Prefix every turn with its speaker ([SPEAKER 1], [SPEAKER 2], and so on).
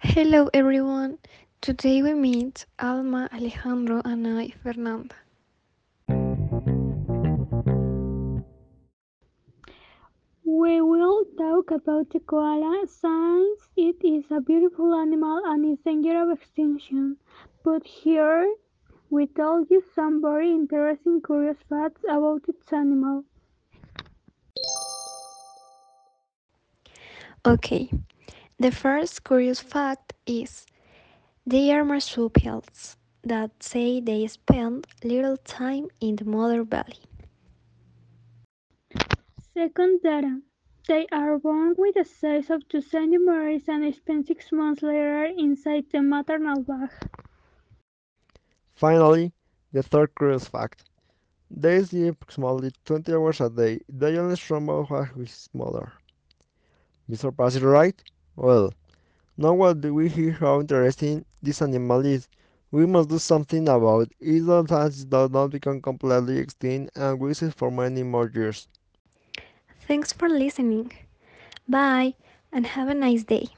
[SPEAKER 1] Hello everyone. Today we meet Alma, Alejandro, and I, Fernanda.
[SPEAKER 2] We will talk about the koala since it is a beautiful animal and is in danger of extinction. But here we tell you some very interesting curious facts about its animal.
[SPEAKER 1] Okay, the first curious fact is they are marsupials that say they spend little time in the mother belly.
[SPEAKER 2] Second data. They are born with a size of 2 centimeters and spend 6 months later inside the maternal bag.
[SPEAKER 3] Finally, the third curious fact. They sleep approximately 20 hours a day. They only struggle with his mother. Mr. Passive right? Well, now what do we hear how interesting this animal is? We must do something about it that it does not become completely extinct and we see for many more years.
[SPEAKER 1] Thanks for listening. Bye and have a nice day.